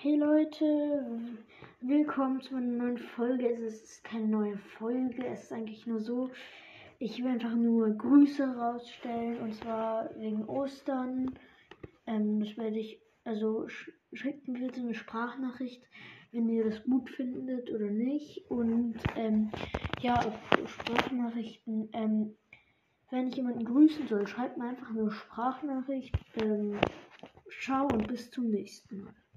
Hey Leute, willkommen zu einer neuen Folge. Es ist keine neue Folge, es ist eigentlich nur so, ich will einfach nur Grüße rausstellen und zwar wegen Ostern. Ähm, das werde ich, also sch schickt mir bitte eine Sprachnachricht, wenn ihr das gut findet oder nicht. Und ähm, ja, auch Sprachnachrichten, ähm, wenn ich jemanden grüßen soll, schreibt mir einfach eine Sprachnachricht. Ähm, ciao und bis zum nächsten Mal.